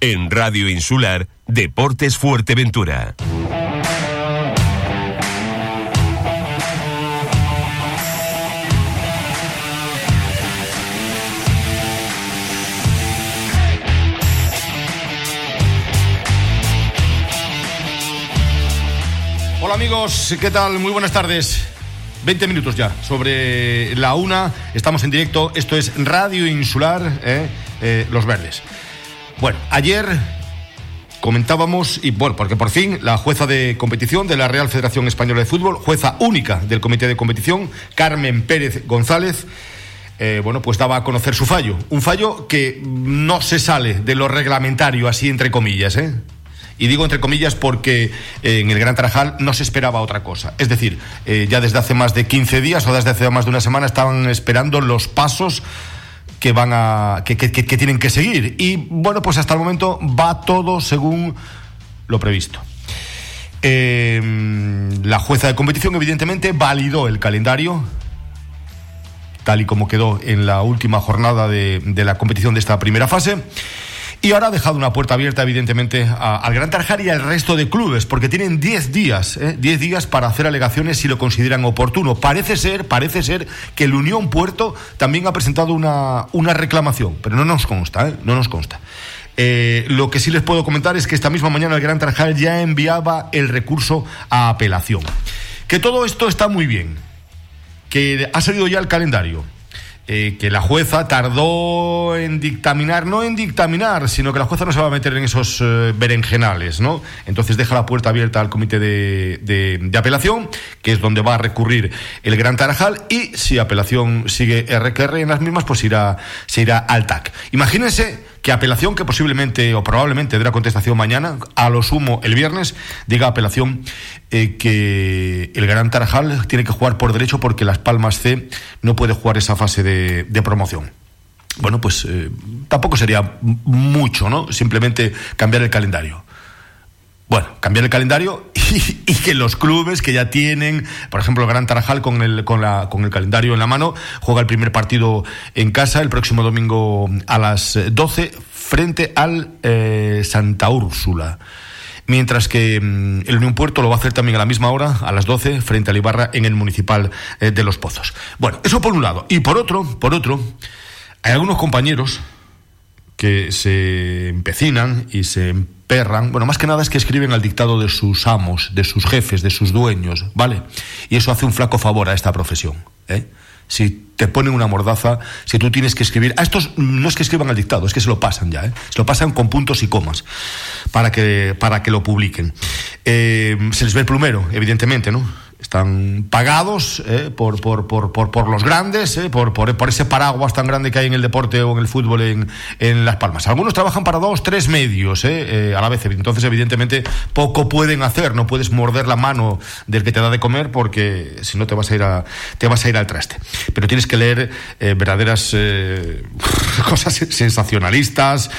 En Radio Insular, Deportes Fuerteventura. Hola amigos, ¿qué tal? Muy buenas tardes. 20 minutos ya, sobre la una, estamos en directo, esto es Radio Insular, ¿eh? Eh, Los Verdes. Bueno, ayer comentábamos, y bueno, porque por fin la jueza de competición de la Real Federación Española de Fútbol, jueza única del comité de competición, Carmen Pérez González, eh, bueno, pues daba a conocer su fallo. Un fallo que no se sale de lo reglamentario, así entre comillas, ¿eh? Y digo entre comillas porque eh, en el Gran Tarajal no se esperaba otra cosa. Es decir, eh, ya desde hace más de 15 días o desde hace más de una semana estaban esperando los pasos que van a que, que, que, tienen que seguir. Y bueno pues hasta el momento va todo según lo previsto. Eh, la jueza de competición evidentemente validó el calendario tal y como quedó en la última jornada de, de la competición de esta primera fase y ahora ha dejado una puerta abierta, evidentemente, al Gran Tarajal y al resto de clubes, porque tienen 10 días, 10 ¿eh? días para hacer alegaciones si lo consideran oportuno. Parece ser, parece ser que el Unión Puerto también ha presentado una, una reclamación, pero no nos consta, ¿eh? no nos consta. Eh, lo que sí les puedo comentar es que esta misma mañana el Gran Tarajal ya enviaba el recurso a apelación. Que todo esto está muy bien, que ha salido ya el calendario, eh, que la jueza tardó en dictaminar, no en dictaminar, sino que la jueza no se va a meter en esos eh, berenjenales, ¿no? Entonces deja la puerta abierta al comité de, de, apelación, que es donde va a recurrir el Gran Tarajal, y si apelación sigue RQR en las mismas, pues irá, se irá al TAC. Imagínense que apelación, que posiblemente o probablemente la contestación mañana, a lo sumo el viernes, diga apelación eh, que el Gran Tarajal tiene que jugar por derecho porque Las Palmas C no puede jugar esa fase de, de promoción. Bueno, pues eh, tampoco sería mucho, ¿no? Simplemente cambiar el calendario. Bueno, cambiar el calendario y, que los clubes que ya tienen, por ejemplo, el Gran Tarajal con el, con, la, con el calendario en la mano, juega el primer partido en casa el próximo domingo a las 12 frente al eh, Santa Úrsula. Mientras que mmm, el Unión Puerto lo va a hacer también a la misma hora, a las 12, frente al Ibarra en el Municipal eh, de Los Pozos. Bueno, eso por un lado. Y por otro, por otro, hay algunos compañeros que se empecinan y se perran, bueno, más que nada es que escriben al dictado de sus amos, de sus jefes, de sus dueños, ¿vale? Y eso hace un flaco favor a esta profesión, ¿eh? Si te ponen una mordaza, si tú tienes que escribir, a estos no es que escriban al dictado, es que se lo pasan ya, ¿eh? se lo pasan con puntos y comas para que, para que lo publiquen. Eh, se les ve el plumero, evidentemente, ¿no? Están pagados eh, por, por, por, por, los grandes, eh, por, por, ese paraguas tan grande que hay en el deporte o en el fútbol en, en Las Palmas. Algunos trabajan para dos, tres medios eh, a la vez, entonces evidentemente poco pueden hacer, no puedes morder la mano del que te da de comer porque si no te vas a ir, a, te vas a ir al traste. Pero tienes que leer verdaderas cosas sensacionalistas,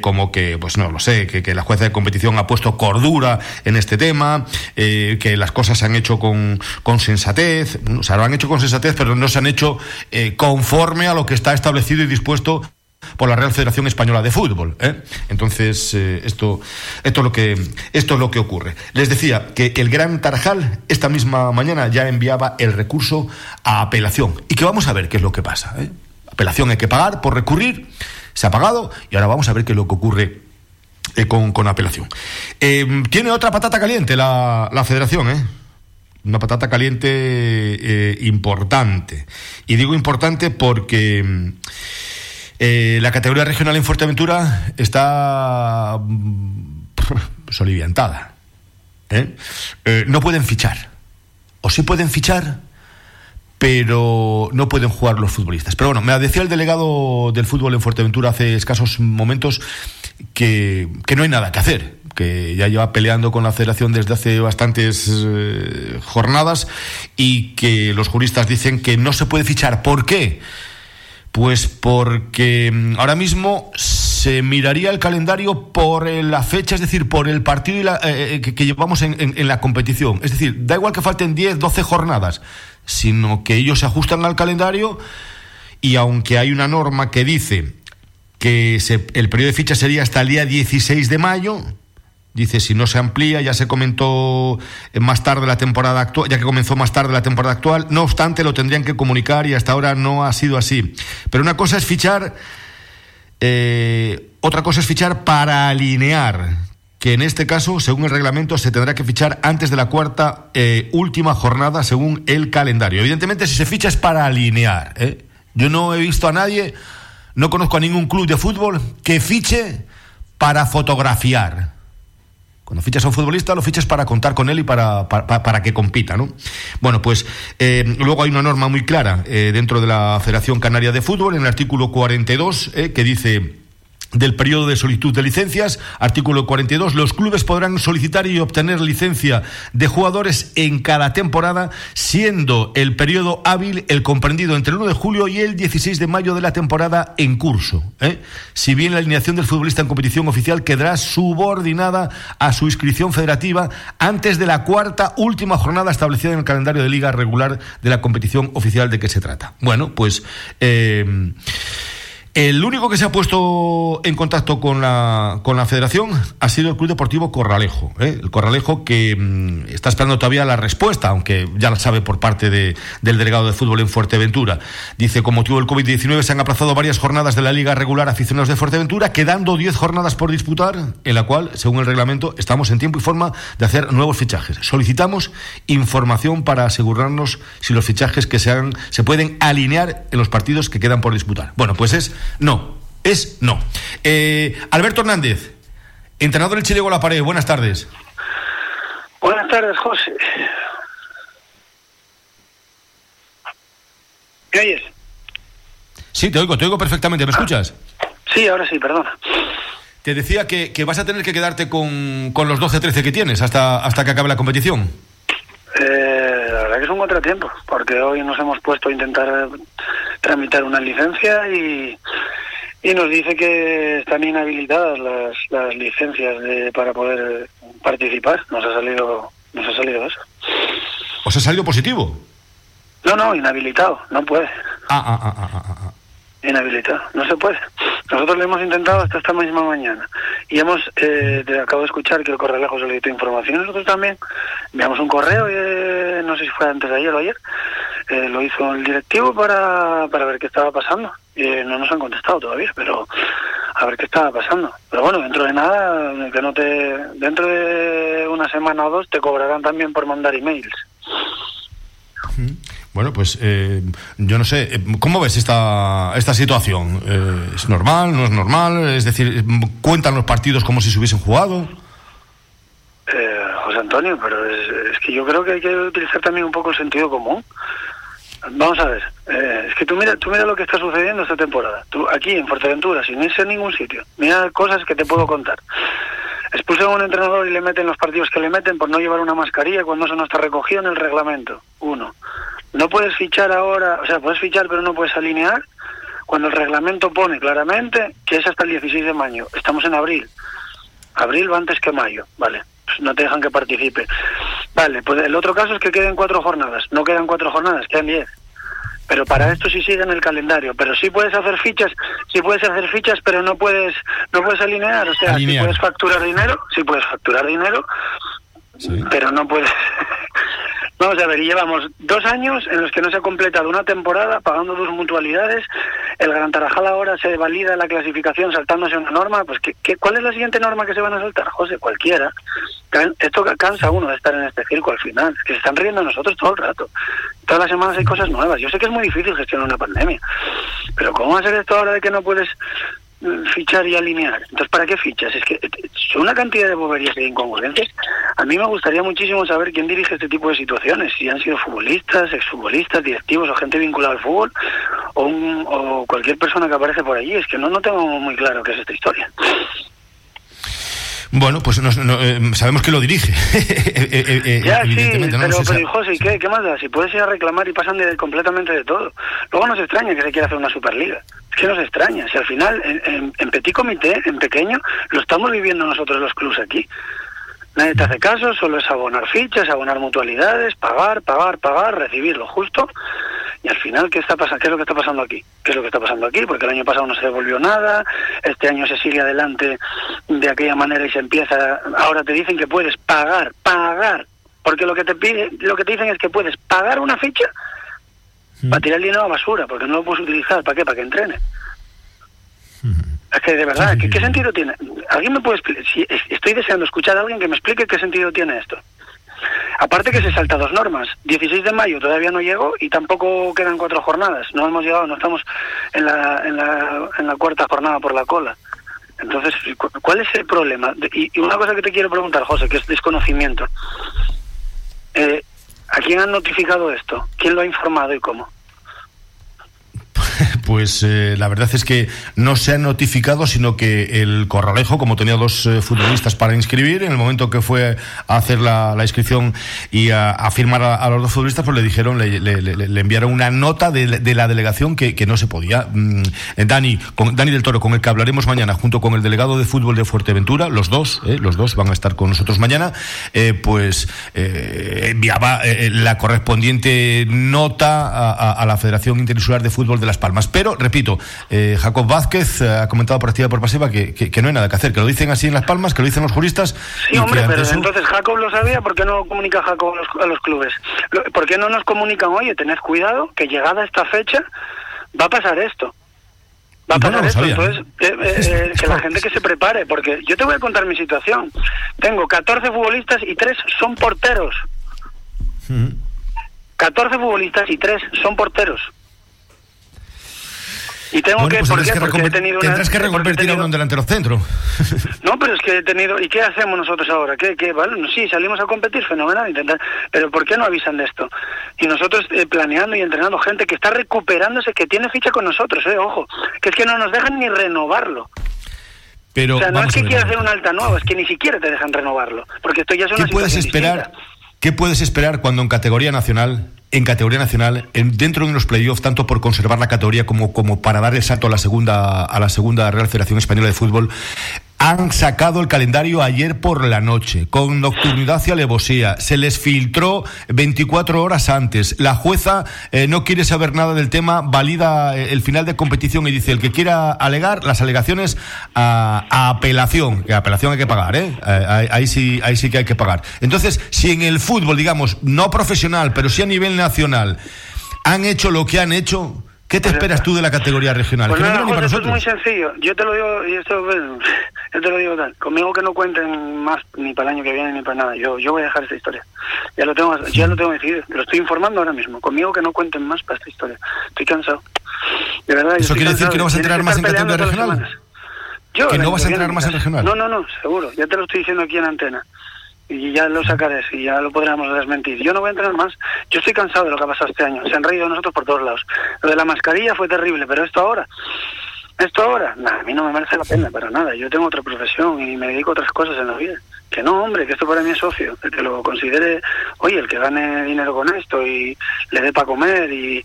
como que, pues no lo sé, que, que, la jueza de competición ha puesto cordura en este tema, que las cosas se han hecho con con, sensatez, o sea, lo han hecho con sensatez, pero no se han hecho eh, conforme a lo que está establecido y dispuesto por la Real Federación Española de Fútbol. ¿eh? Entonces, eh, esto, esto, es lo que, esto es lo que ocurre. Les decía que el Gran Tarajal esta misma mañana ya enviaba el recurso a apelación y que vamos a ver qué es lo que pasa. ¿eh? Apelación hay que pagar por recurrir, se ha pagado y ahora vamos a ver qué es lo que ocurre eh, con, con, apelación. Tiene otra patata caliente la, la federación, ¿eh? Una patata caliente eh, importante. Y digo importante porque eh, la categoría regional en Fuerteventura está soliviantada. ¿eh? no pueden fichar. O sí pueden fichar, pero no pueden jugar los futbolistas. Pero bueno, me decía el delegado del fútbol en Fuerteventura hace escasos momentos que, que no hay nada que hacer que ya lleva peleando con la federación desde hace bastantes eh, jornadas y que los juristas dicen que no se puede fichar. ¿Por qué? Pues porque mm, ahora mismo se miraría el calendario por la fecha, es decir, por el partido la, eh, que, que, llevamos en, en, en, la competición. Es decir, da igual que falten 10, 12 jornadas, sino que ellos se ajustan al calendario y aunque hay una norma que dice que el periodo de ficha sería hasta el día 16 de mayo. Dice, si no se amplía, ya se comentó más tarde la temporada actual, ya que comenzó más tarde la temporada actual. No obstante, lo tendrían que comunicar y hasta ahora no ha sido así. Pero una cosa es fichar, eh, otra cosa es fichar para alinear, que en este caso, según el reglamento, se tendrá que fichar antes de la cuarta eh, última jornada, según el calendario. Evidentemente, si se ficha es para alinear. ¿eh? Yo no he visto a nadie, no conozco a ningún club de fútbol que fiche para fotografiar. Cuando fichas a un futbolista, lo fichas para contar con él y para, para, que compita, ¿no? Bueno, pues eh, luego hay una norma muy clara dentro de la Federación Canaria de Fútbol, en el artículo 42, que dice del periodo de solicitud de licencias, artículo 42, los clubes podrán solicitar y obtener licencia de jugadores en cada temporada, siendo el periodo hábil el comprendido entre el 1 de julio y el 16 de mayo de la temporada en curso. ¿eh? Si bien la alineación del futbolista en competición oficial quedará subordinada a su inscripción federativa antes de la cuarta última jornada establecida en el calendario de liga regular de la competición oficial de que se trata. Bueno, pues... Eh, el único que se ha puesto en contacto con la, con la federación ha sido el Club Deportivo Corralejo. ¿eh? El Corralejo que mm, está esperando todavía la respuesta, aunque ya la sabe por parte de, del delegado de fútbol en Fuerteventura. Dice, con motivo del COVID-19 se han aplazado varias jornadas de la Liga Regular Aficionados de Fuerteventura, quedando 10 jornadas por disputar, en la cual, según el reglamento, estamos en tiempo y forma de hacer nuevos fichajes. Solicitamos información para asegurarnos si los fichajes que se hagan se pueden alinear en los partidos que quedan por disputar. Bueno, pues es no, es no. Eh, Alberto Hernández, entrenador del Chile con la pared, buenas tardes. Buenas tardes, José. ¿Me oyes? Sí, te oigo, te oigo perfectamente. ¿Me escuchas? Sí, ahora sí, perdona. Te decía que, vas a tener que quedarte con, con los 12-13 que tienes hasta, hasta que acabe la competición. Eh, la verdad que es un contratiempo, porque hoy nos hemos puesto a intentar tramitar una licencia y, y nos dice que están inhabilitadas las, las licencias de, para poder participar. Nos ha salido, nos ha salido eso. ¿Os ha salido positivo? No, no, inhabilitado, no puede. Ah, ah, ah, ah, ah. ah. Inhabilitado, no se puede. Nosotros lo hemos intentado hasta esta misma mañana y hemos, eh, acabo de escuchar que el Correlejo solicitó información. Nosotros también enviamos un correo, eh, no sé si fue antes de ayer o ayer, eh, lo hizo el directivo para, para ver qué estaba pasando. Y no nos han contestado todavía, pero a ver qué estaba pasando. Pero bueno, dentro de nada, que no te, dentro de una semana o dos te cobrarán también por mandar emails. Bueno, pues eh, yo no sé, eh, ¿cómo ves esta, esta situación? Eh, ¿Es normal? ¿No es normal? Es decir, ¿cuentan los partidos como si se hubiesen jugado? José Antonio, pero es, que yo creo que hay que utilizar también un poco el sentido común. Vamos a ver, es que tú mira, tú mira lo que está sucediendo esta temporada. Tú aquí en Fuerteventura, sin irse a ningún sitio, mira cosas que te puedo contar. Expulsan a un entrenador y le meten los partidos que le meten por no llevar una mascarilla cuando eso no está recogido en el reglamento. Uno. No puedes fichar ahora, o sea, puedes fichar pero no puedes alinear cuando el reglamento pone claramente que es hasta el 16 de mayo. Estamos en abril. Abril va antes que mayo, vale. No te dejan que participe. Vale, pues el otro caso es que queden cuatro jornadas. No quedan cuatro jornadas, quedan diez. Pero para esto sí sigue en el calendario. Pero sí puedes hacer fichas, sí puedes hacer fichas, pero no puedes, no puedes alinear. O sea, si puedes facturar dinero, sí puedes facturar dinero, pero no puedes Vamos a ver, y llevamos dos años en los que no se ha completado una temporada pagando dos mutualidades. El Gran Tarajal ahora se valida la clasificación saltándose una norma. Pues ¿qué, cuál es la siguiente norma que se van a saltar? José, cualquiera. Esto cansa uno de estar en este circo al final. Que se están riendo nosotros todo el rato. Todas las semanas hay cosas nuevas. Yo sé que es muy difícil gestionar una pandemia. Pero ¿cómo va a ser esto ahora de que no puedes fichar y alinear. Entonces, ¿para qué fichas? Es que son una cantidad de boberías e incongruencias. A mí me gustaría muchísimo saber quién dirige este tipo de situaciones, si han sido futbolistas, exfutbolistas, directivos o gente vinculada al fútbol o, o cualquier persona que aparece por allí. Es que no, no tengo muy claro qué es esta historia. Bueno, pues eh, sabemos que lo dirige. Eh, eh, ya, sí, pero, pero José, ¿qué, ¿qué más da? Si puedes ir a reclamar y pasan de, completamente de todo. Luego nos extraña que se quiera hacer una Superliga. Es que nos extraña. Si al final, en, en, petit comité, en pequeño, lo estamos viviendo nosotros los clubs aquí. Nadie te hace caso, solo es abonar fichas, abonar mutualidades, pagar, pagar, pagar, recibir lo justo Y al final, ¿qué está pasando? ¿Qué es lo que está pasando aquí? ¿Qué es lo que está pasando aquí? Porque el año pasado no se devolvió nada, este año se sigue adelante de aquella manera y se empieza. Ahora te dicen que puedes pagar, pagar, porque lo que te pide, lo que te dicen es que puedes pagar una ficha para tirar el dinero a basura, porque no lo puedes utilizar. ¿Para qué? Para que entrene. Es que de verdad, ¿qué, sentido tiene? ¿Alguien me puede explicar? Si estoy deseando escuchar a alguien que me explique qué sentido tiene esto. Aparte que se salta dos normas. 16 de mayo todavía no llegó y tampoco quedan cuatro jornadas. No hemos llegado, no estamos en la, en la, en la cuarta jornada por la cola. Entonces, ¿cuál es el problema? Y una cosa que te quiero preguntar, José, que es desconocimiento. Eh, ¿A quién han notificado esto? ¿Quién lo ha informado y cómo? Pues eh, la verdad es que no se ha notificado, sino que el Corralejo, como tenía dos eh, futbolistas para inscribir, en el momento que fue a hacer la, inscripción y a, firmar a, los dos futbolistas, pues le dijeron, le, enviaron una nota de, la delegación que, no se podía. Mm, eh, Dani, con, Dani del Toro, con el que hablaremos mañana, junto con el delegado de fútbol de Fuerteventura, los dos, los dos van a estar con nosotros mañana, pues enviaba la correspondiente nota a, la Federación Interinsular de Fútbol de Las Palmas. Pero, repito, eh, Jacob Vázquez eh, ha comentado por activa y por pasiva que, que, no hay nada que hacer, que lo dicen así en Las Palmas, que lo dicen los juristas. Sí, hombre, pero entonces Jacob lo sabía, ¿por qué no comunica Jacob a los, a los clubes? ¿Por qué no nos comunican, oye, tened cuidado, que llegada esta fecha va a pasar esto? Va a pasar esto, entonces eh, que la gente que se prepare, porque yo te voy a contar mi situación. Tengo 14 futbolistas y 3 son porteros. 14 futbolistas y 3 son porteros. Y tengo que, pues porque he tenido tendrás que reconvertir a un delantero centro. No, pero es que he tenido... ¿Y qué hacemos nosotros ahora? ¿Qué, qué, vale? Sí, salimos a competir, fenomenal, intentar... Pero ¿por qué no avisan de esto? Y nosotros eh, planeando y entrenando gente que está recuperándose, que tiene ficha con nosotros, eh, ojo, que es que no nos dejan ni renovarlo. Pero, o sea, no es que quieras hacer una alta nueva, es que ni siquiera te dejan renovarlo, porque esto ya es una ¿Qué puedes esperar? ¿Qué puedes esperar cuando en categoría nacional en categoría nacional, dentro de los playoffs, tanto por conservar la categoría como, como para dar el salto a la segunda, a la segunda Real Federación Española de Fútbol, han sacado el calendario ayer por la noche, con nocturnidad y alevosía. Se les filtró 24 horas antes. La jueza eh, no quiere saber nada del tema, valida eh, el final de competición y dice el que quiera alegar las alegaciones a, apelación, que apelación hay que pagar, ¿eh? Ahí, sí, ahí sí que hay que pagar. Entonces, si en el fútbol, digamos, no profesional, pero sí a nivel nacional, han hecho lo que han hecho, ¿Qué te esperas tú de la categoría regional? Pues es muy sencillo. Yo te lo digo, y esto, yo te lo digo tal. Conmigo que no cuenten más ni para el año que viene ni para nada. Yo, yo voy a dejar esta historia. Ya lo tengo, ya lo tengo decidido. Lo estoy informando ahora mismo. Conmigo que no cuenten más para esta historia. Estoy cansado. De verdad. ¿Eso quiere decir que no vas a entrenar más en categoría regional? Yo, ¿Que no vas a entrenar más en regional? No, no, no, seguro. Ya te lo estoy diciendo aquí en antena y ya lo sacaré y ya lo podremos desmentir. Yo no voy a entrenar más. Yo estoy cansado de lo que ha pasado este año. Se han reído de nosotros por todos lados. Lo de la mascarilla fue terrible, pero esto ahora, esto ahora, nada, a mí no me merece la pena para nada. Yo tengo otra profesión y me dedico a otras cosas en la vida. Que no, hombre, que esto para mí es socio. El que lo considere, oye, el que gane dinero con esto y le dé para comer y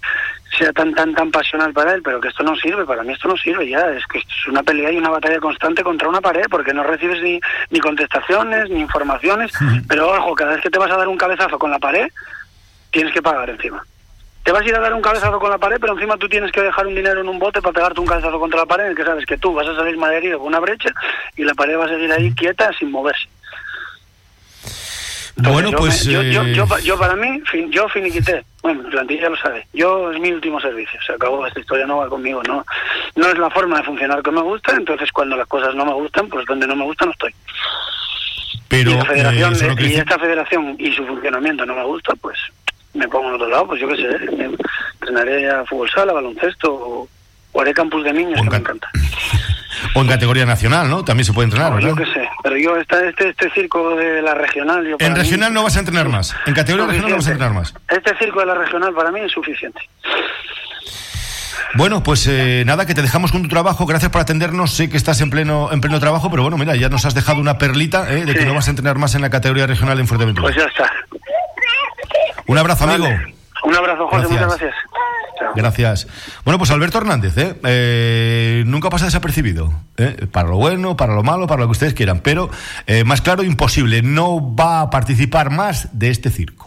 sea tan, tan, tan pasional para él, pero que esto no sirve, para mí esto no sirve ya, es que es una pelea y una batalla constante contra una pared, porque no recibes ni, ni contestaciones, ni informaciones, pero ojo, cada vez que te vas a dar un cabezazo con la pared, tienes que pagar encima. Te vas a ir a dar un cabezazo con la pared, pero encima tú tienes que dejar un dinero en un bote para pegarte un cabezazo contra la pared, en el que sabes que tú vas a salir maderido con una brecha y la pared va a seguir ahí quieta sin moverse bueno, pues. yo, yo, yo, yo, para mí, yo finiquité. Bueno, la plantilla lo sabe. Yo es mi último servicio. Se acabó esta historia, no va conmigo. No, no es la forma de funcionar que me gusta. Entonces, cuando las cosas no me gustan, pues donde no me gusta, no estoy. Pero. Y, la federación, eh, y esta federación y su funcionamiento no me gusta, pues me pongo en otro lado. Pues yo qué sé. Me entrenaré a fútbol sala, baloncesto o, haré campus de niños, que me encanta. O en categoría nacional, ¿no? También se puede entrenar, ¿verdad? Yo qué sé, pero yo este, este, este circo de la regional... Yo en regional no vas a entrenar más, en categoría regional no vas a entrenar más. Este circo de la regional para mí es suficiente. Bueno, pues eh, nada, que te dejamos con tu trabajo. Gracias por atendernos. Sé que estás en pleno en pleno trabajo, pero bueno, mira, ya nos has dejado una perlita eh, de que no vas a entrenar más en la categoría regional en Fuerteventura. Pues ya está. Un abrazo, amigo. Un abrazo, José. Muchas gracias. Gracias. Bueno, pues Alberto Hernández, ¿eh? ¿eh? nunca pasa desapercibido. ¿eh? Para lo bueno, para lo malo, para lo que ustedes quieran. Pero, eh, más claro, imposible. No va a participar más de este circo.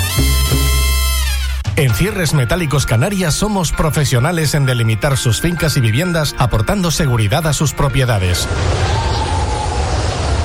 En Cierres Metálicos Canarias somos profesionales en delimitar sus fincas y viviendas aportando seguridad a sus propiedades.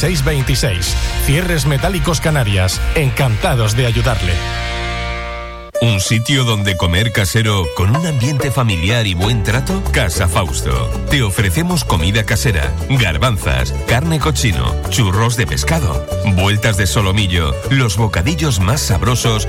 626. Cierres Metálicos Canarias. Encantados de ayudarle. ¿Un sitio donde comer casero con un ambiente familiar y buen trato? Casa Fausto. Te ofrecemos comida casera, garbanzas, carne cochino, churros de pescado, vueltas de solomillo, los bocadillos más sabrosos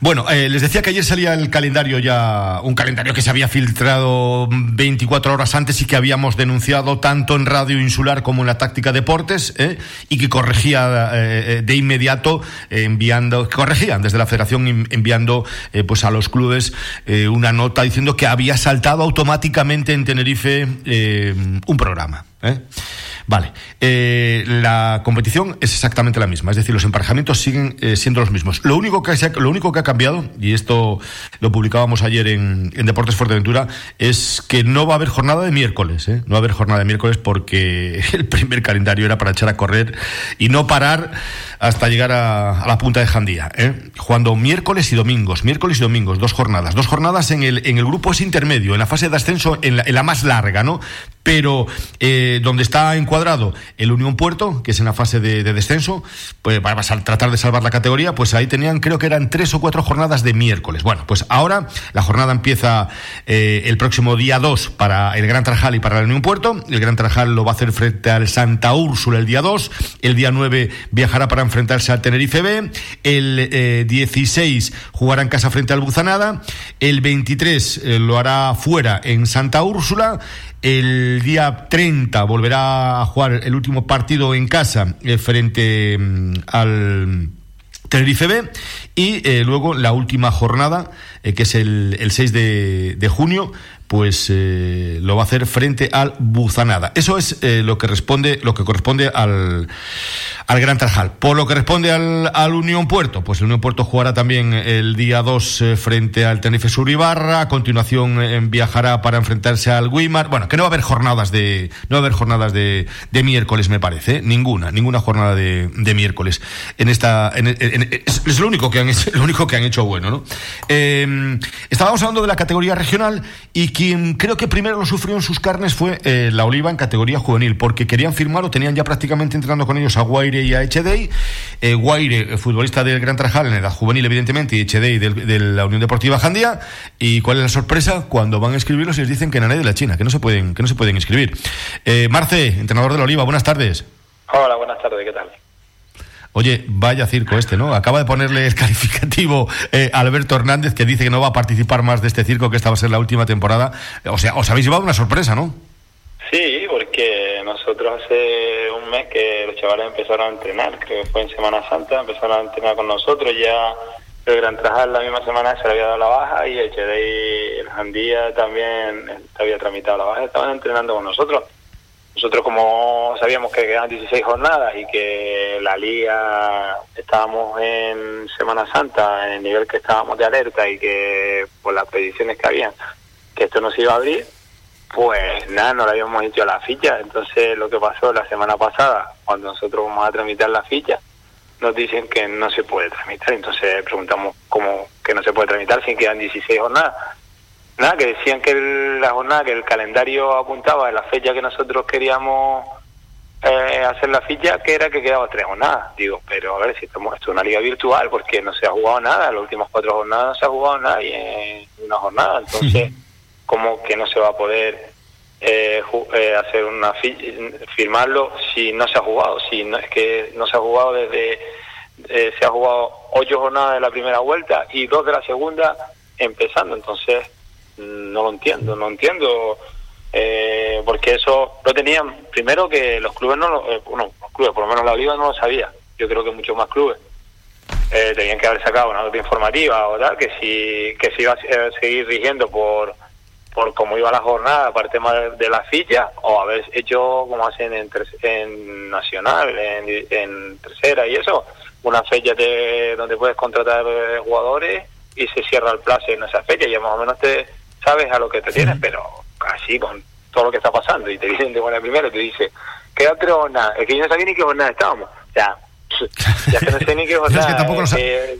Bueno, eh, les decía que ayer salía el calendario ya, un calendario que se había filtrado 24 horas antes y que habíamos denunciado tanto en Radio Insular como en la Táctica Deportes eh, y que corregía eh, de inmediato enviando, corregían desde la Federación enviando pues a los clubes una nota diciendo que había saltado automáticamente en Tenerife un programa. Vale, eh, la competición es exactamente la misma, es decir, los emparejamientos siguen eh, siendo los mismos. Lo único, que ha, lo único que ha cambiado, y esto lo publicábamos ayer en, Deportes Fuerteventura, es que no va a haber jornada de miércoles, ¿eh? no va a haber jornada de miércoles porque el primer calendario era para echar a correr y no parar hasta llegar a, la punta de Jandía, ¿eh? jugando miércoles y domingos, miércoles y domingos, dos jornadas, dos jornadas en el, en el grupo es intermedio, en la fase de ascenso, en la, en la más larga, ¿no? Pero eh, donde está encuadrado el Unión Puerto, que es en la fase de, descenso, pues para tratar de salvar la categoría, pues ahí tenían, creo que eran tres o cuatro jornadas de miércoles. Bueno, pues ahora la jornada empieza eh, el próximo día 2 para el Gran Trajal y para el Unión Puerto. El Gran Trajal lo va a hacer frente al Santa Úrsula el día 2. El día 9 viajará para enfrentarse al Tenerife B. El 16 eh, jugará en casa frente al Buzanada. El 23 eh, lo hará fuera en Santa Úrsula. El día 30 volverá a jugar el último partido en casa eh, frente mm, al Tenerife B. Y luego la última jornada, que es el, 6 de, de junio, pues eh, lo va a hacer frente al Buzanada. Eso es eh, lo que responde, lo que corresponde al, al Gran Tarjal. Por lo que responde al, al, Unión Puerto, pues el Unión Puerto jugará también el día 2 eh, frente al Tenerife Suribarra, a continuación viajará para enfrentarse al Guimar. Bueno, que no va a haber jornadas de, no va a haber jornadas de, de miércoles, me parece, ninguna, ninguna jornada de, de miércoles. En esta, es, lo único que han, lo único que han hecho bueno, ¿no? estábamos hablando de la categoría regional y quien creo que primero lo sufrió en sus carnes fue eh, la Oliva en categoría juvenil, porque querían firmar o tenían ya prácticamente entrenando con ellos a Guaire y a Echedey. Eh, Guaire, eh, futbolista del Gran Trajal en edad juvenil, evidentemente, y Echedey de la Unión Deportiva Jandía. ¿Y cuál es la sorpresa? Cuando van a inscribirlos y les dicen que nadie de la China, que no se pueden, que no se pueden inscribir. Eh, Marce, entrenador de la Oliva, buenas tardes. Hola, buenas tardes, ¿qué tal? Oye, vaya circo este, ¿no? Acaba de ponerle el calificativo eh, Alberto Hernández que dice que no va a participar más de este circo, que esta va a ser la última temporada. O sea, os habéis llevado una sorpresa, ¿no? Sí, porque nosotros hace un mes que los chavales empezaron a entrenar, creo que fue en Semana Santa, empezaron a entrenar con nosotros, ya el Gran Trajal la misma semana se le había dado la baja y el Chedey, el Jandía también había tramitado la baja, estaban entrenando con nosotros. Nosotros como sabíamos que quedaban 16 jornadas y que la liga estábamos en Semana Santa, en el nivel que estábamos de alerta y que por las predicciones que habían, que esto no se iba a abrir, pues nada, no le habíamos hecho la ficha. Entonces lo que pasó la semana pasada, cuando nosotros vamos a tramitar la ficha, nos dicen que no se puede tramitar. Entonces preguntamos cómo que no se puede tramitar si quedan 16 jornadas nada, que decían que la jornada, que el calendario apuntaba a la fecha que nosotros queríamos eh, hacer la ficha, que era que quedaba tres jornadas. Digo, pero a ver si estamos, esto es una liga virtual, porque no se ha jugado nada, las últimas cuatro jornadas no se ha jugado nadie en una jornada, entonces, ¿cómo que no se va a poder eh, eh, hacer una firmarlo si no se ha jugado? Si no, es que no se ha jugado desde, se ha jugado ocho jornadas de la primera vuelta y dos de la segunda empezando, entonces no lo entiendo, no entiendo eh, porque eso lo tenían primero que los clubes no lo, eh, bueno, los clubes, por lo menos la liga no lo sabía, yo creo que muchos más clubes. Eh, tenían que haber sacado una nota informativa o tal, que si que se iba a seguir rigiendo por por cómo iba la jornada, aparte más de la ficha, o haber hecho como hacen en, en Nacional, en, en tercera y eso, una fecha de, donde puedes contratar jugadores y se cierra el plazo en esa fecha, ya más o menos te, sabes a lo que te tienes, pero así con todo lo que está pasando y te dicen de buena primera, te dice, queda tres nada es que yo no sabía ni qué jornada estábamos, o sea, ya que no sé ni qué jornada. es que tampoco, lo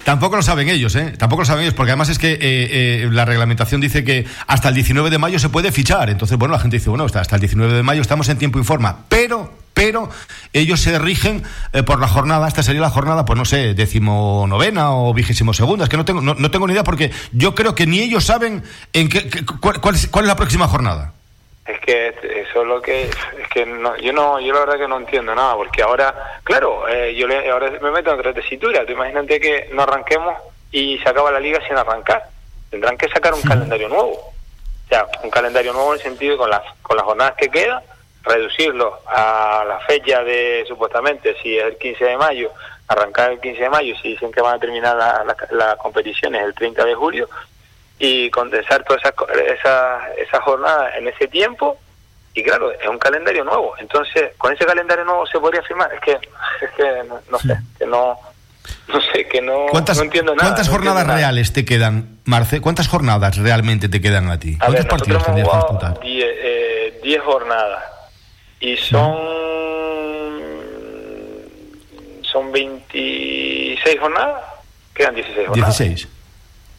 tampoco lo saben ellos, ¿eh? Tampoco lo saben ellos, porque además es que eh, eh, la reglamentación dice que hasta el 19 de mayo se puede fichar. Entonces, bueno, la gente dice, bueno, hasta, hasta el 19 de mayo estamos en tiempo informa, pero pero ellos se rigen eh, por la jornada, esta sería la jornada, pues no sé, decimonovena o vigésimo segunda, es que no tengo, no, tengo ni idea porque yo creo que ni ellos saben en qué, cuál, es, cuál es la próxima jornada. Es que eso es lo que es que no, yo no yo la verdad que no entiendo nada porque ahora claro eh, yo le, ahora me meto en otra tesitura tú imagínate que no arranquemos y se acaba la liga sin arrancar. Tendrán que sacar un calendario nuevo. O sea un calendario nuevo en el sentido con las con las jornadas que quedan reducirlo a la fecha de, supuestamente, si es el 15 de mayo, arrancar el 15 de mayo, si dicen que van a terminar las la, competiciones el 30 de julio, y condensar todas esas esa, esa jornadas en ese tiempo, y claro, es un calendario nuevo. Entonces, con ese calendario nuevo se podría firmar. Es que, es que no, sé, que no, no sé, que no, ¿Cuántas, entiendo nada. ¿Cuántas jornadas reales te quedan, Marce? ¿Cuántas jornadas realmente te quedan a ti? ¿Cuántos partidos tendrías que disputar? 10 eh, jornadas y son son 26 jornadas. Quedan 16 jornadas. 16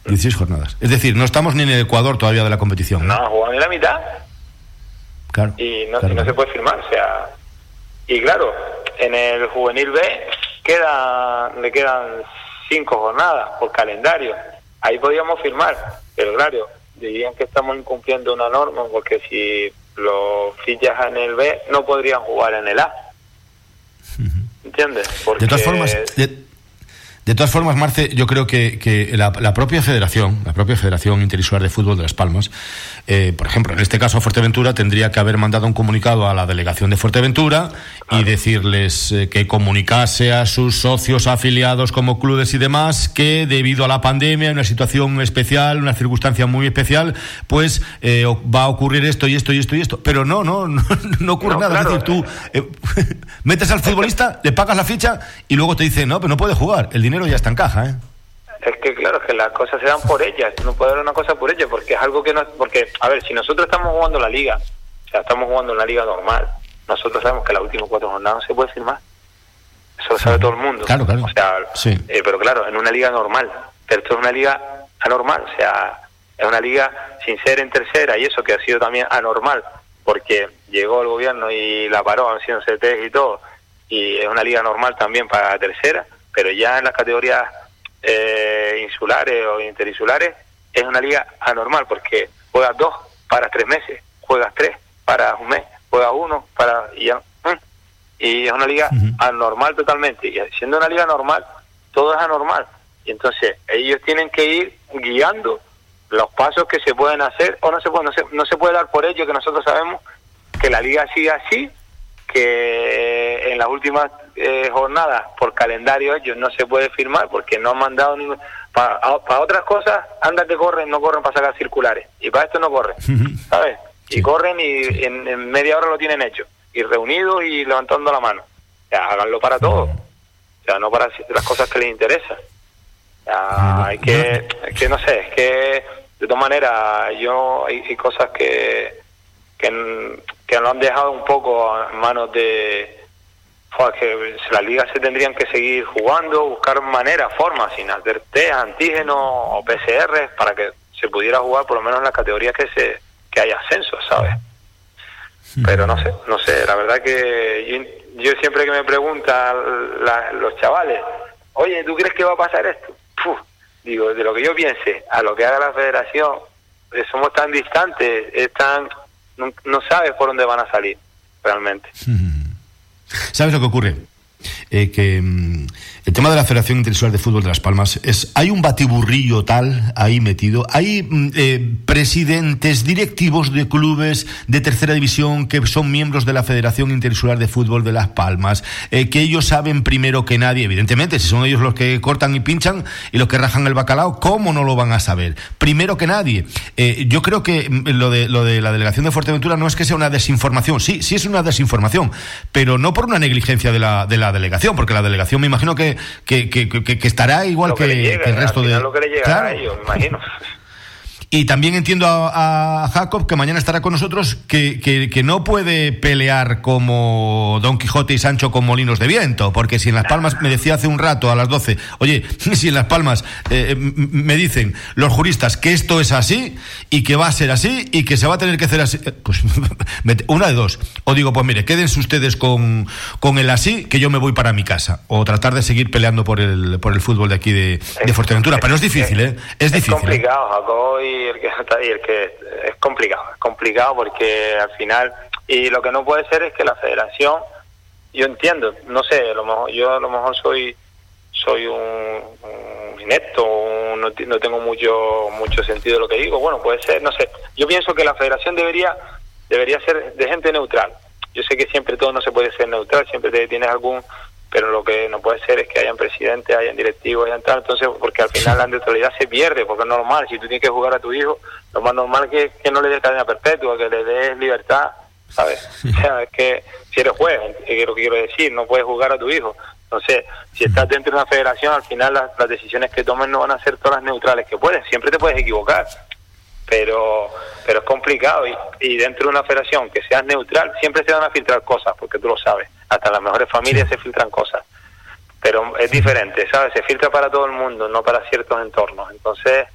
16 jornadas. Es decir no estamos ni en el Ecuador todavía de la competición no, jugamos en la mitad. Claro y no, no se puede firmar o sea y claro en el juvenil B queda le quedan 5 jornadas por calendario. Ahí podríamos firmar pero claro dirían que estamos incumpliendo una norma porque si los fichas en el B no podrían jugar en el A. ¿Entiendes? De todas formas, de todas formas, Marce, yo creo que, la, propia federación, la propia Federación Interinsular de Fútbol de Las Palmas, eh, por ejemplo, en este caso Fuerteventura, tendría que haber mandado un comunicado a la delegación de Fuerteventura y decirles eh, que comunicase a sus socios afiliados como clubes y demás que debido a la pandemia, una situación especial, una circunstancia muy especial, pues eh, va a ocurrir esto y esto y esto y esto. Pero no, no, no, ocurre nada. es decir, tú metes al futbolista, le pagas la ficha y luego te dice, no, pero no puede jugar. El dinero ya está en caja, ¿eh? Es que claro, es que las cosas se dan por ellas, no puede haber una cosa por ellas, porque es algo que no... Porque, a ver, si nosotros estamos jugando la liga, o sea, estamos jugando en la liga normal, nosotros sabemos que las últimas cuatro jornadas no se puede firmar. Eso lo sabe todo el mundo. Claro, claro. O sea, eh, pero claro, en una liga normal. Pero esto es una liga anormal, o sea, es una liga sin ser en tercera y eso que ha sido también anormal, porque llegó el gobierno y la paró haciendo CTs y todo, y es una liga normal también para la tercera pero ya en las categorías eh, insulares o interinsulares es una liga anormal porque juegas dos para tres meses, juegas tres para un mes, juegas uno para y ya y es una liga anormal totalmente. Y siendo una liga normal todo es anormal. Y entonces ellos tienen que ir guiando los pasos que se pueden hacer o no se puede no se, no se puede dar por ello que nosotros sabemos que la liga sigue así que en las últimas eh, jornadas por calendario ellos no se puede firmar porque no han mandado ningún... Para, otras cosas, andan que corren, no corren para sacar circulares. Y para esto no corren, ¿sabes? Y corren y en, media hora lo tienen hecho. Y reunidos y levantando la mano. Ya, háganlo para todo. O sea, no para las cosas que les interesan. Hay que, que, no sé, es que de todas maneras, yo hay, cosas que, que, que lo han dejado un poco en manos de, que las ligas se tendrían que seguir jugando, buscar maneras, formas, sin hacer test, antígenos o PCR para que se pudiera jugar por lo menos en las categorías que se que haya ascenso, ¿sabes? Pero no sé, no sé, la verdad que yo, siempre que me preguntan los chavales, oye, ¿tú crees que va a pasar esto? digo, de lo que yo piense a lo que haga la federación, eh, somos tan distantes, están, no, no sabes por dónde van a salir realmente. ¿Sabes lo que ocurre? Eh, que mm, el tema de la Federación Internacional de Fútbol de Las Palmas es hay un batiburrillo tal ahí metido hay mm, eh, presidentes directivos de clubes de tercera división que son miembros de la Federación Interinsular de Fútbol de Las Palmas eh, que ellos saben primero que nadie evidentemente si son ellos los que cortan y pinchan y los que rajan el bacalao cómo no lo van a saber primero que nadie. Yo creo que mm, lo de lo de la delegación de Fuerteventura no es que sea una desinformación. Sí sí es una desinformación pero no por una negligencia de la delegación, porque la delegación me imagino que, que, que, que estará igual que, el resto de... Lo que le llega a ellos, me imagino. Y también entiendo a, Jacob, que mañana estará con nosotros, que, que, no puede pelear como Don Quijote y Sancho con molinos de viento, porque si en Las Palmas, me decía hace un rato a las 12, oye, si en Las Palmas eh, me dicen los juristas que esto es así y que va a ser así y que se va a tener que hacer así, eh, pues una de dos. O digo, pues mire, quédense ustedes con, con el así, que yo me voy para mi casa. O tratar de seguir peleando por el, por el fútbol de aquí de, de Fuerteventura. Pero es difícil, ¿eh? Es, difícil. Es ¿eh? complicado, Jacob, y el que está ahí, el que es complicado, es complicado porque al final, y lo que no puede ser es que la federación, yo entiendo, no sé, a lo mejor, yo a lo mejor soy soy un, inepto, no, no, tengo mucho mucho sentido de lo que digo, bueno, puede ser, no sé, yo pienso que la federación debería debería ser de gente neutral. Yo sé que siempre todo no se puede ser neutral, siempre tienes algún pero lo que no puede ser es que hayan presidentes, hayan directivos, hayan tal, entonces, porque al final la neutralidad se pierde, porque es normal, si tú tienes que jugar a tu hijo, lo más normal es que, no le des cadena perpetua, que le des libertad, ¿sabes? O sea, es que si eres juez, es lo que quiero decir, no puedes jugar a tu hijo. Entonces, si estás dentro de una federación, al final las, las decisiones que tomes no van a ser todas las neutrales que puedes, siempre te puedes equivocar pero pero es complicado y, y, dentro de una federación que sea neutral siempre se van a filtrar cosas porque tú lo sabes hasta las mejores familias se filtran cosas. Pero es diferente sabes se filtra para todo el mundo no para ciertos entornos. Entonces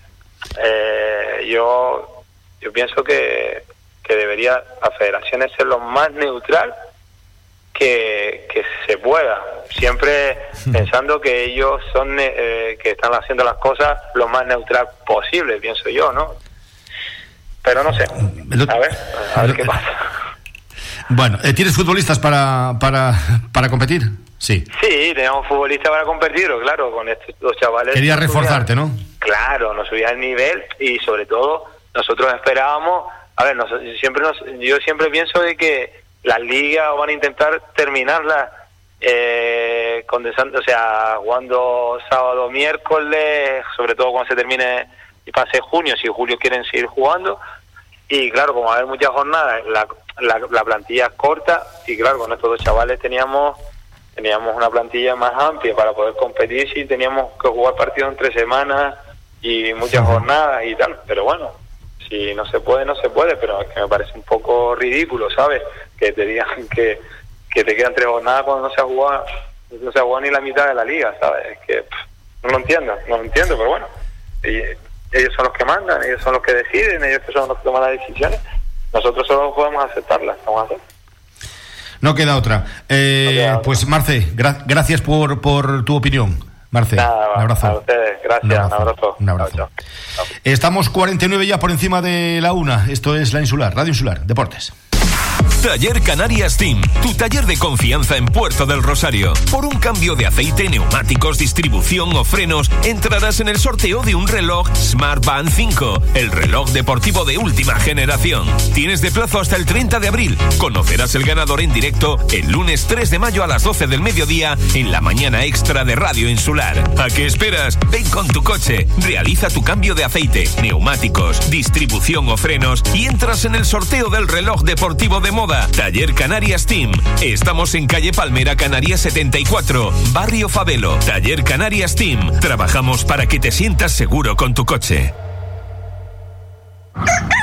eh, yo yo pienso que que debería la federación ser lo más neutral que, que se pueda. Siempre pensando que ellos son eh, que están haciendo las cosas lo más neutral posible pienso yo no pero no sé. A ver, a ver qué pasa. Bueno, eh, ¿tienes futbolistas para, para, para competir? Sí. Sí, tenemos futbolistas para competir, claro, con estos dos chavales. Quería reforzarte, ¿no? Claro, nos subía el nivel y sobre todo nosotros esperábamos, a ver, siempre nos, yo siempre pienso de que las ligas van a intentar terminarla eh, condensando, o sea, jugando sábado, miércoles, sobre todo cuando se termine y pase junio, si julio quieren seguir jugando. Y claro, como va a haber muchas jornadas, la, la, plantilla es corta y claro, con estos dos chavales teníamos teníamos una plantilla más amplia para poder competir si teníamos que jugar partidos en tres semanas y muchas jornadas y tal. Pero bueno, si no se puede, no se puede, pero es que me parece un poco ridículo, ¿sabes? Que te digan que, que te quedan tres jornadas cuando no se ha jugado, no se ha jugado ni la mitad de la liga, ¿sabes? Es que no lo entiendo, no lo entiendo, pero bueno. Y, ellos son los que mandan, ellos son los que deciden, ellos son los que toman las decisiones. Nosotros solo podemos aceptarlas, vamos a No queda otra. Eh, Pues Marce, gracias por, por tu opinión. Marce, un abrazo. A ustedes, gracias, un abrazo. Un abrazo. Estamos 49 ya por encima de la una. Esto es La Insular, Radio Insular, Deportes. Taller Canarias Team, tu taller de confianza en Puerto del Rosario. Por un cambio de aceite, neumáticos, distribución o frenos, entrarás en el sorteo de un reloj Smart Band 5, el reloj deportivo de última generación. Tienes de plazo hasta el 30 de abril. Conocerás el ganador en directo el lunes 3 de mayo a las 12 del mediodía en la mañana extra de Radio Insular. ¿A qué esperas? Ven con tu coche, realiza tu cambio de aceite, neumáticos, distribución o frenos y entras en el sorteo del reloj deportivo de moda Taller Canarias Team. Estamos en calle Palmera Canarias 74, Barrio Fabelo. Taller Canarias Team. Trabajamos para que te sientas seguro con tu coche.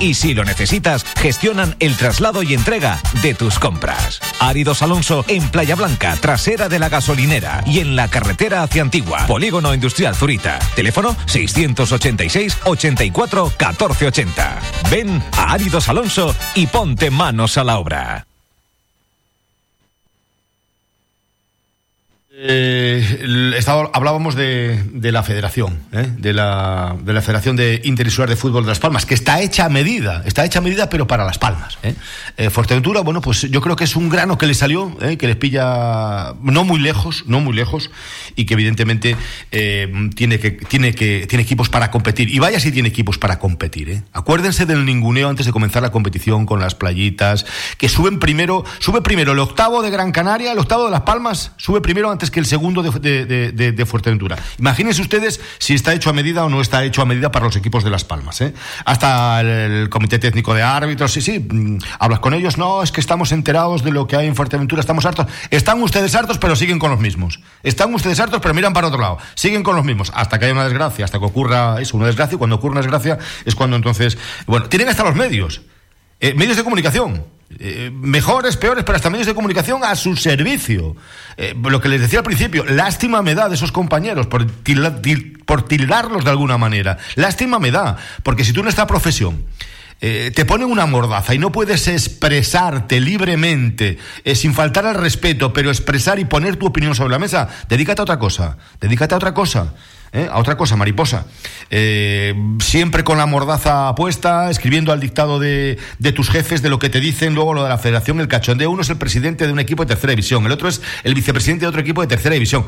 Y si lo necesitas, gestionan el traslado y entrega de tus compras. Áridos Alonso en Playa Blanca, trasera de la gasolinera y en la carretera hacia Antigua. Polígono Industrial Zurita. Teléfono 686 84 1480. Ven a Áridos Alonso y ponte manos a la obra. Eh, hablábamos de, la federación, ¿eh? de, la, de la Federación de Interinsular de Fútbol de Las Palmas, que está hecha a medida, está hecha a medida, pero para Las Palmas. ¿eh? Eh, Fuerteventura, bueno, pues yo creo que es un grano que le salió, que les pilla no muy lejos, no muy lejos, y que evidentemente tiene, que, tiene, que, tiene equipos para competir. Y vaya si tiene equipos para competir. Acuérdense del ninguneo antes de comenzar la competición con las playitas, que suben primero, sube primero el octavo de Gran Canaria, el octavo de Las Palmas, sube primero antes que el segundo de, de, de, Fuerteventura. Imagínense ustedes si está hecho a medida o no está hecho a medida para los equipos de Las Palmas. ¿eh? Hasta el, el, comité técnico de árbitros, sí, sí, mm, hablas con ellos, no, es que estamos enterados de lo que hay en Fuerteventura, estamos hartos. Están ustedes hartos, pero siguen con los mismos. Están ustedes hartos, pero miran para otro lado. Siguen con los mismos, hasta que haya una desgracia, hasta que ocurra eso, una desgracia, y cuando ocurre una desgracia es cuando entonces, bueno, tienen hasta los medios, eh, medios de comunicación eh, mejores, peores, pero hasta medios de comunicación a su servicio. Eh, lo que les decía al principio, lástima me da de esos compañeros por, til, til, por tildarlos de alguna manera. Lástima me da, porque si tú en esta profesión te ponen una mordaza y no puedes expresarte libremente, eh, sin faltar al respeto, pero expresar y poner tu opinión sobre la mesa, dedícate a otra cosa, dedícate a otra cosa. ¿Eh? a otra cosa, mariposa. Eh, siempre con la mordaza puesta, escribiendo al dictado de, de, tus jefes, de lo que te dicen, luego lo de la federación, el cachondeo. Uno es el presidente de un equipo de tercera división, el otro es el vicepresidente de otro equipo de tercera división.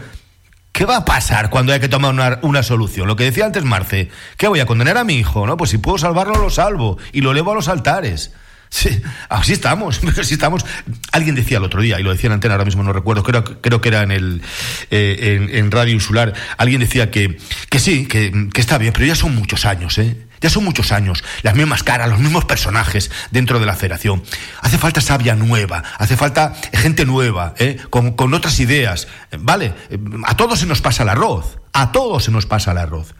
¿Qué va a pasar cuando hay que tomar una, una, solución? Lo que decía antes Marce, ¿qué voy a condenar a mi hijo? ¿No? Pues si puedo salvarlo, lo salvo y lo elevo a los altares. Sí, así estamos, así estamos. Alguien decía el otro día, y lo decía en antena, ahora mismo no recuerdo, creo, creo que era en el eh, en, Radio Insular, alguien decía que, que sí, que, que, está bien, pero ya son muchos años, ¿eh? Ya son muchos años, las mismas caras, los mismos personajes dentro de la federación. Hace falta sabia nueva, hace falta gente nueva, ¿eh? con, con otras ideas. ¿Vale? A todos se nos pasa el arroz, a todos se nos pasa el arroz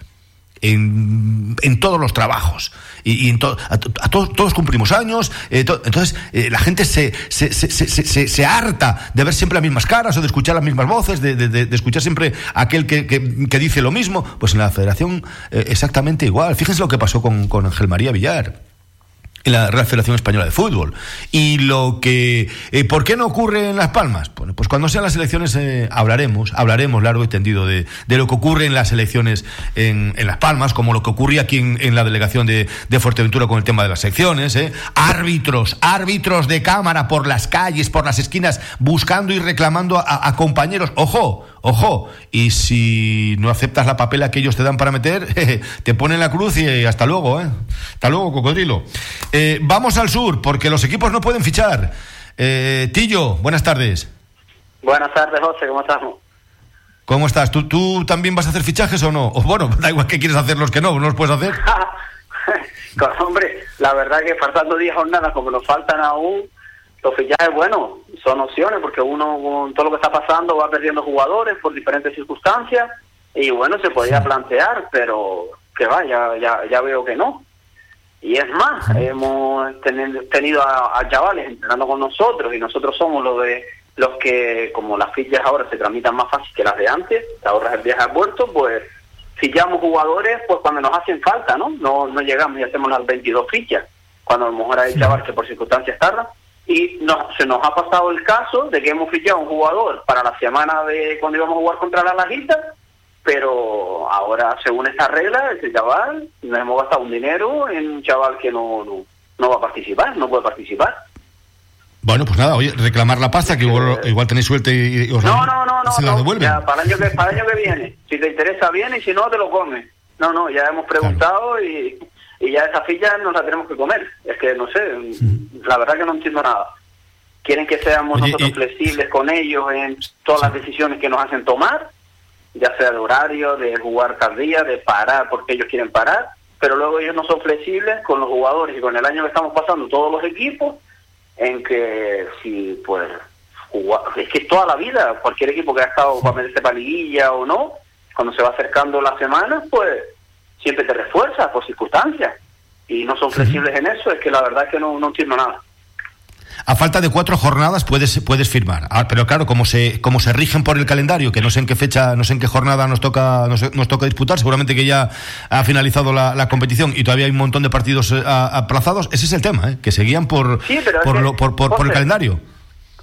en, en todos los trabajos. Y, a, todos, cumplimos años, eh, to, entonces eh, la gente se, se, harta de ver siempre las mismas caras o de escuchar las mismas voces, de, escuchar siempre aquel que, que, que, dice lo mismo. Pues en la federación eh, exactamente igual. Fíjense lo que pasó con, con Ángel María Villar en la Real Federación Española de Fútbol. Y lo que... Eh, ¿Por qué no ocurre en Las Palmas? Bueno, pues cuando sean las elecciones eh, hablaremos, hablaremos largo y tendido de, de, lo que ocurre en las elecciones en, en Las Palmas, como lo que ocurría aquí en, en la delegación de, de, Fuerteventura con el tema de las secciones. ¿eh? Árbitros, árbitros de cámara por las calles, por las esquinas, buscando y reclamando a, a compañeros. Ojo, ojo. Y si no aceptas la papela que ellos te dan para meter, te ponen la cruz y hasta luego, ¿eh? Hasta luego, cocodrilo. Eh, vamos al sur, porque los equipos no pueden fichar. Eh, Tillo, buenas tardes. Buenas tardes, José, ¿cómo estamos? ¿Cómo estás? ¿Tú, ¿Tú también vas a hacer fichajes o no? O bueno, da igual que quieres hacer los que no, no los puedes hacer. Hombre, la verdad que faltando 10 jornadas, como nos faltan aún, los fichajes, bueno, son opciones, porque uno con todo lo que está pasando va perdiendo jugadores por diferentes circunstancias, y bueno, se podía plantear, pero que va, ya, ya, ya veo que no. Y es más, hemos tenido, tenido a, chavales entrenando con nosotros y nosotros somos los de los que, como las fichas ahora se tramitan más fácil que las de antes, te ahorras el viaje al puerto, pues fichamos jugadores pues cuando nos hacen falta, ¿no? No, no llegamos y hacemos las 22 fichas, cuando a lo mejor hay chavales que por circunstancias tardan. Y no, se nos ha pasado el caso de que hemos fichado un jugador para la semana de cuando íbamos a jugar contra la Lajita pero ahora según esta regla ese chaval nos hemos gastado un dinero en un chaval que no, no, va a participar no puede participar bueno, pues nada, oye, reclamar la pasta, que igual, tenéis suerte y, os no, no, no, se la devuelven. para, el año que, para el año que viene. Si te interesa, bien, y si no, te lo comes. No, no, ya hemos preguntado y, y ya esa filla nos la tenemos que comer. Es que, no sé, la verdad que no entiendo nada. Quieren que seamos nosotros flexibles con ellos en todas las decisiones que nos hacen tomar ya sea de horario, de jugar tardía, de parar porque ellos quieren parar, pero luego ellos no son flexibles con los jugadores y con el año que estamos pasando todos los equipos, en que si pues es que toda la vida, cualquier equipo que ha estado para meterse para liguilla o no, cuando se va acercando la semana, pues siempre te refuerza por circunstancias. Y no son flexibles en eso, es que la verdad es que no, no entiendo nada a falta de cuatro jornadas puedes, puedes firmar. Ah, pero claro, como se, como se rigen por el calendario, que no sé en qué fecha, no sé en qué jornada nos toca, nos, nos toca disputar, seguramente que ya ha finalizado la, competición y todavía hay un montón de partidos eh, aplazados, ese es el tema, ¿eh? que seguían por, por, por, el calendario.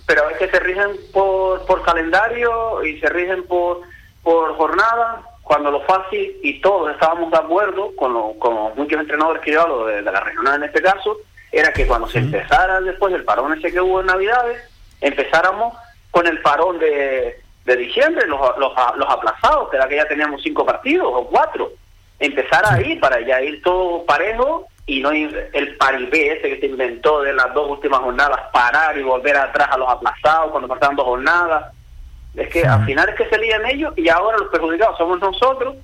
Pero es que se rigen por, por calendario y se rigen por, por jornada, cuando lo fácil, y todos estábamos de acuerdo, con, con muchos entrenadores que yo hablo de la regional en este caso, era que cuando se empezara después del parón ese que hubo en Navidades, empezáramos con el parón de, de diciembre, los, los, los, aplazados, que era que ya teníamos cinco partidos o cuatro. Empezar ahí para ya ir todo parejo y no ir el paribé ese que se inventó de las dos últimas jornadas, parar y volver atrás a los aplazados cuando faltaban dos jornadas. Es que al final es que se lían ellos y ahora los perjudicados somos nosotros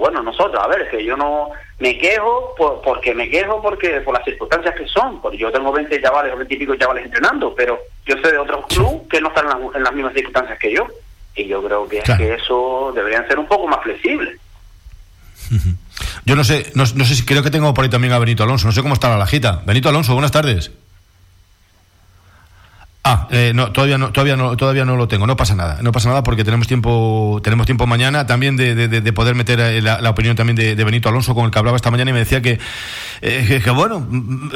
bueno, nosotros, a ver, es que yo no me quejo por, porque me quejo porque por las circunstancias que son, porque yo tengo 20 chavales o 20 y pico chavales entrenando, pero yo sé de otros clubes que no están en, las mismas circunstancias que yo. Y yo creo que, que eso deberían ser un poco más flexibles. Yo no sé, no, sé si creo que tengo por ahí también a Benito Alonso, no sé cómo está la lajita. Benito Alonso, buenas tardes. Ah, eh, no, todavía no, todavía no, todavía no lo tengo. No pasa nada, no pasa nada porque tenemos tiempo, tenemos tiempo mañana también de, de, poder meter eh, la, opinión también de, Benito Alonso con el que hablaba esta mañana y me decía que, eh, que, bueno,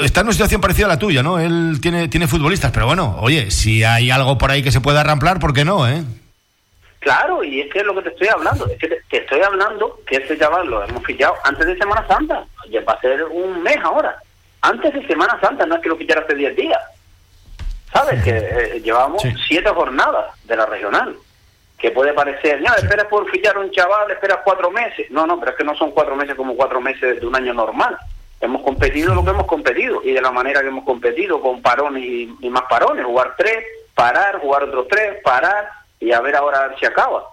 está en una situación parecida a la tuya, ¿no? Él tiene, tiene futbolistas, pero bueno, oye, si hay algo por ahí que se pueda ramplar, ¿por qué no, eh? Claro, y es que es lo que te estoy hablando, es que te, estoy hablando que ese chaval lo hemos fichado antes de Semana Santa, ya va a ser un mes ahora, antes de Semana Santa, no es que lo fichara hace 10 días. ¿Sabes? Que eh, llevamos siete jornadas de la regional. Que puede parecer, no, esperas por fichar un chaval, esperas cuatro meses. No, no, pero es que no son cuatro meses como cuatro meses de un año normal. Hemos competido lo que hemos competido y de la manera que hemos competido, con parones y, más parones, jugar tres, parar, jugar otros tres, parar y a ver ahora si acaba.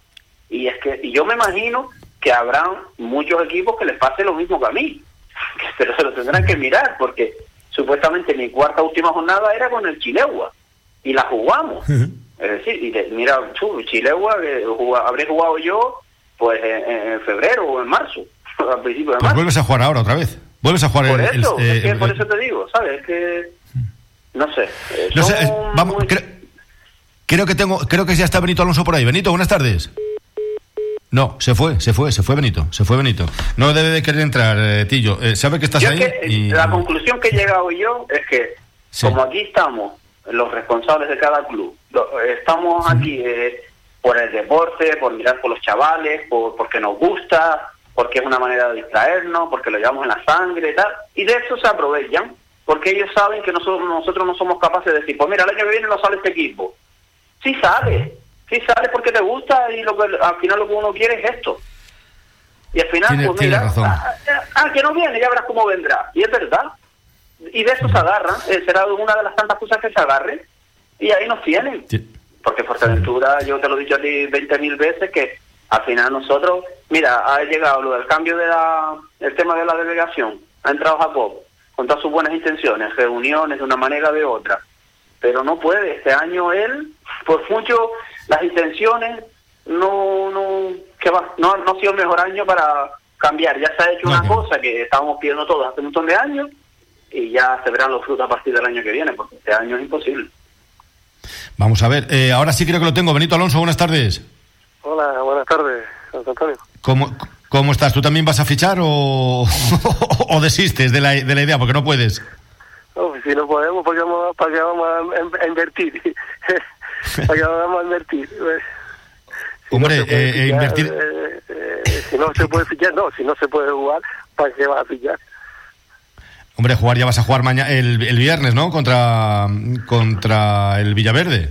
Y es que y yo me imagino que habrán muchos equipos que les pase lo mismo que a mí, pero se lo tendrán que mirar porque supuestamente mi cuarta última jornada era con el Chilegua y la jugamos. Es decir, y mira, Chilegua que habré jugado yo pues en, febrero o en marzo, al principio de pues marzo. vuelves a jugar ahora otra vez. Vuelves a jugar por eso, es por eso te digo, ¿sabes? Es que no sé. Eh, no sé vamos, creo, que tengo creo que ya está Benito Alonso por ahí. Benito, buenas tardes. No, se fue, se fue, se fue Benito, se fue Benito. No debe de querer entrar, eh, Tillo. Eh, ¿Sabe que estás ahí? y... La conclusión que he llegado yo es que, como aquí estamos, los responsables de cada club, estamos aquí eh, por el deporte, por mirar por los chavales, por, porque nos gusta, porque es una manera de distraernos, porque lo llevamos en la sangre y tal, y de eso se aprovechan, porque ellos saben que nosotros, nosotros no somos capaces de decir, pues mira, el año que viene no sale este equipo. Sí sale, sí sale porque te gusta y lo que al final lo que uno quiere es esto. Y al final, pues mira, ah, ah, ah, que no viene, ya verás cómo vendrá. Y es verdad. y de eso se agarran, eh, será una de las tantas cosas que se agarren, y ahí nos tienen. Porque Fuerteventura, yo te lo he dicho a ti 20.000 veces, que al final nosotros, mira, ha llegado lo del cambio de la, el tema de la delegación, ha entrado Jacob, con todas sus buenas intenciones, reuniones de una manera o de otra, pero no puede, este año él, por mucho las intenciones, no, no, que va, no, no ha sido el mejor año para cambiar, ya se ha hecho una cosa que estábamos pidiendo todos hace un montón de años, y ya se verán los frutos a partir del año que viene, porque este año es imposible. Vamos a ver, eh, ahora sí creo que lo tengo. Benito Alonso, buenas tardes. Hola, buenas tardes, Antonio. ¿Cómo, ¿Cómo estás? ¿Tú también vas a fichar o, o desistes de la, de la idea porque no puedes? No, si no podemos, ¿para qué vamos, para qué vamos a, invertir? ¿Para qué vamos a invertir? Si Hombre, no eh, invertir... Eh, eh, si no se puede fichar, no, si no se puede jugar, ¿para qué vas a fichar? Hombre, jugar ya vas a jugar mañana el, el viernes, ¿no? Contra contra el Villaverde.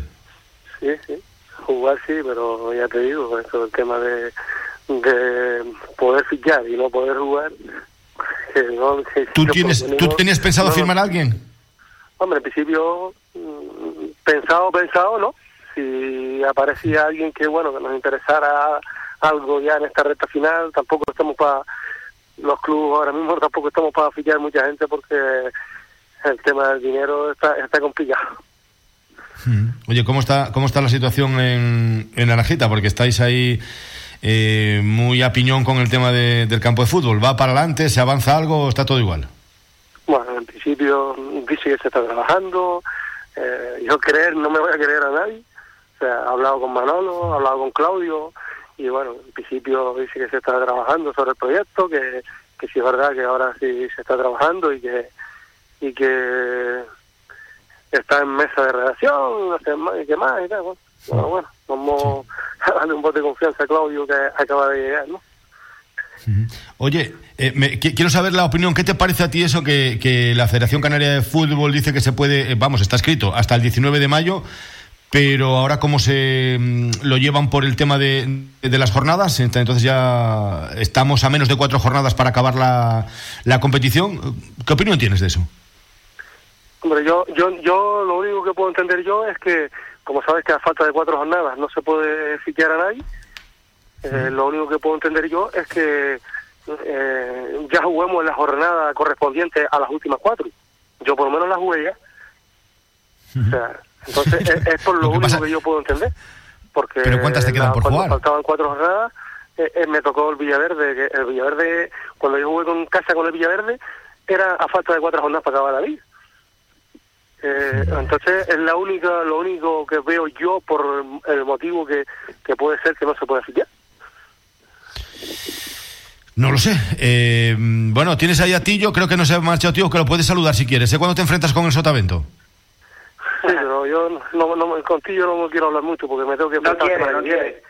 Sí, sí. Jugar sí, pero ya te digo, eso el tema de, de poder fichar y no poder jugar. ¿Tú, tienes, ¿Tú tenías pensado firmar a alguien? Hombre, en principio, mm, pensado, pensado, ¿no? Si aparecía alguien que, bueno, que nos interesara algo ya en esta recta final, tampoco estamos para los clubes ahora mismo tampoco estamos para fichar mucha gente porque el tema del dinero está, complicado. Hmm. Oye, ¿cómo está, cómo está la situación en, en Naranjita? Porque estáis ahí eh, muy a piñón con el tema del campo de fútbol. ¿Va para adelante? ¿Se avanza algo o está todo igual? Bueno, en principio dice que se está trabajando. Eh, yo creer, no me voy a creer a nadie. O sea, he hablado con Manolo, he hablado con Claudio, y bueno, en principio dice que se está trabajando sobre el proyecto, que, que sí es verdad que ahora sí se está trabajando y que y que está en mesa de redacción, no sé más y qué más y tal. Bueno, bueno, vamos a darle un bote de confianza a Claudio que acaba de llegar, ¿no? Oye, eh, quiero saber la opinión. ¿Qué te parece a ti eso que, la Federación Canaria de Fútbol dice que se puede, eh, vamos, está escrito, hasta el 19 de mayo pero ahora como se mm, lo llevan por el tema de, las jornadas, entonces ya estamos a menos de cuatro jornadas para acabar la, la competición. ¿Qué opinión tienes de eso? Hombre, yo, yo, yo lo único que puedo entender yo es que, como sabes que a falta de cuatro jornadas no se puede fichar a nadie, eh, lo único que puedo entender yo es que eh, ya juguemos en la jornada correspondiente a las últimas cuatro. Yo por lo menos la jugué ya. O sea, entonces, es, por lo, único que yo puedo entender. Porque ¿Pero cuántas te quedan por cuando jugar? faltaban cuatro jornadas, eh, eh, me tocó el Villaverde. Que el Villaverde, cuando yo jugué con casa con el Villaverde, era a falta de cuatro jornadas para acabar la vida. Eh, entonces es la única, lo único que veo yo por el motivo que, que puede ser que no se pueda fichar. No lo sé. Eh, bueno, tienes ahí a ti, yo creo que no se ha marchado tío, que lo puedes saludar si quieres. ¿eh? ¿Cuándo te enfrentas con el Sotavento? Sí, pero yo no, no, contigo no quiero hablar mucho porque me tengo que No quiere, no quiere.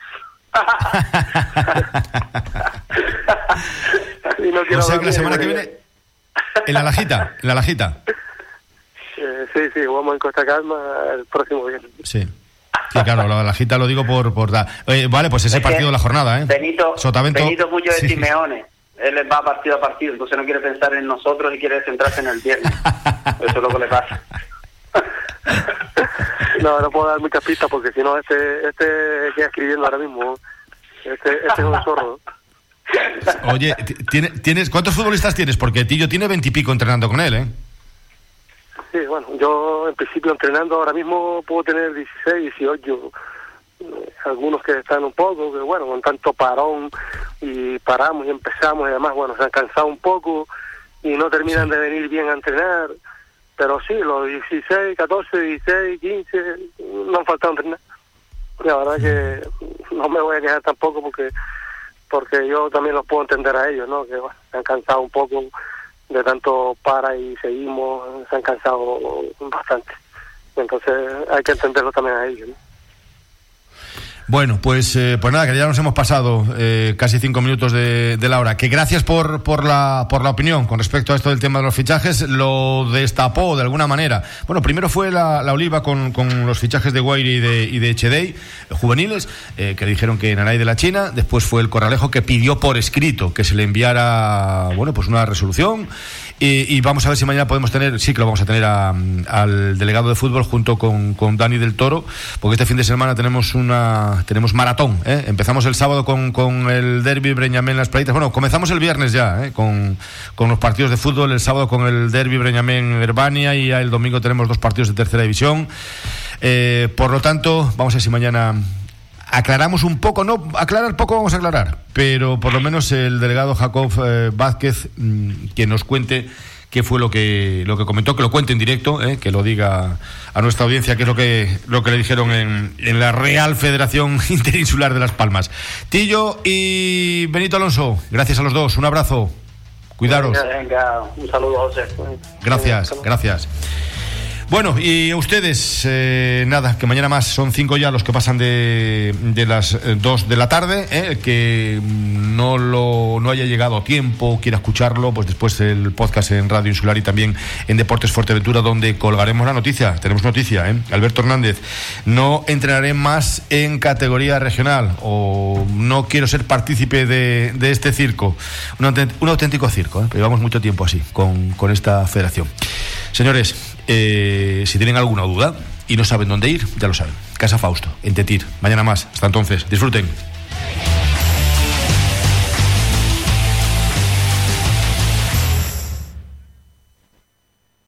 y no quiero o sea que la semana que viene... ¿En la lajita? ¿En la lajita? Eh, sí, sí, jugamos en Costa Calma el próximo viernes. Sí. Sí, claro, la lajita lo digo por... por eh, vale, pues ese Es partido de la jornada, ¿eh? Benito, Sotavento... Benito es mucho de Sí. Simeone. Él va partido a partido, entonces no quiere pensar en nosotros y quiere centrarse en el viernes. Eso es lo que le pasa. No, no puedo dar muchas pistas porque si no, este, este queda escribiendo ahora mismo. Este, este es un zorro. Oye, ti- tiene- ¿tienes, ¿cuántos futbolistas tienes? Porque Tillo tiene veintipico entrenando con él, ¿eh? Sí, bueno, yo en principio entrenando ahora mismo puedo tener 16, 18. eh, Algunos que están un poco, que bueno, con tanto parón y paramos y empezamos y además, bueno, se han cansado un poco y no terminan de venir bien a entrenar. Pero sí, los 16, 14, 16, 15, no han faltado entrenar. La verdad que no me voy a quejar tampoco porque porque yo también los puedo entender a ellos, ¿no? Que bueno, se han cansado un poco de tanto para y seguimos, se han cansado bastante. Entonces hay que entenderlo también a ellos, ¿no? Bueno, pues, eh, pues nada, que ya nos hemos pasado eh, casi cinco minutos de, de la hora. Que gracias por, por, la, por la opinión con respecto a esto del tema de los fichajes. Lo destapó de alguna manera. Bueno, primero fue la, la Oliva con, con los fichajes de Guaire y de, y de juveniles, eh, que dijeron que Naray de la China. Después fue el Corralejo que pidió por escrito que se le enviara, bueno, pues una resolución. Y, vamos a ver si mañana podemos tener, sí que lo vamos a tener al delegado de fútbol junto con, con, Dani del Toro, porque este fin de semana tenemos una tenemos maratón. ¿eh? Empezamos el sábado con, con el derby Breñamén Las Playitas. Bueno, comenzamos el viernes ya ¿eh? con, con, los partidos de fútbol. El sábado con el derby Breñamén Herbania y el domingo tenemos dos partidos de tercera división. Eh, por lo tanto, vamos a ver si mañana aclaramos un poco, no, aclarar poco vamos a aclarar, pero por lo menos el delegado Jacob eh, Vázquez mm, que nos cuente qué fue lo que lo que comentó, que lo cuente en directo, eh, que lo diga a nuestra audiencia qué es lo que lo que le dijeron en, en la Real Federación Interinsular de Las Palmas. Tillo y Benito Alonso, gracias a los dos, un abrazo. Cuidaros. Venga, un saludo, José. Gracias, gracias. Bueno, y ustedes, eh, nada, que mañana más son cinco ya los que pasan de, de las eh, dos de la tarde, eh, que no lo no haya llegado a tiempo, quiera escucharlo, pues después el podcast en Radio Insular y también en Deportes Fuerteventura, donde colgaremos la noticia. Tenemos noticia, ¿eh? Alberto Hernández, no entrenaré más en categoría regional o no quiero ser partícipe de, de este circo. Un, auténtico circo, ¿eh? llevamos mucho tiempo así con, con esta federación. Señores, eh, si tienen alguna duda y no saben dónde ir, ya lo saben. Casa Fausto, en Tetir. Mañana más. Hasta entonces. Disfruten.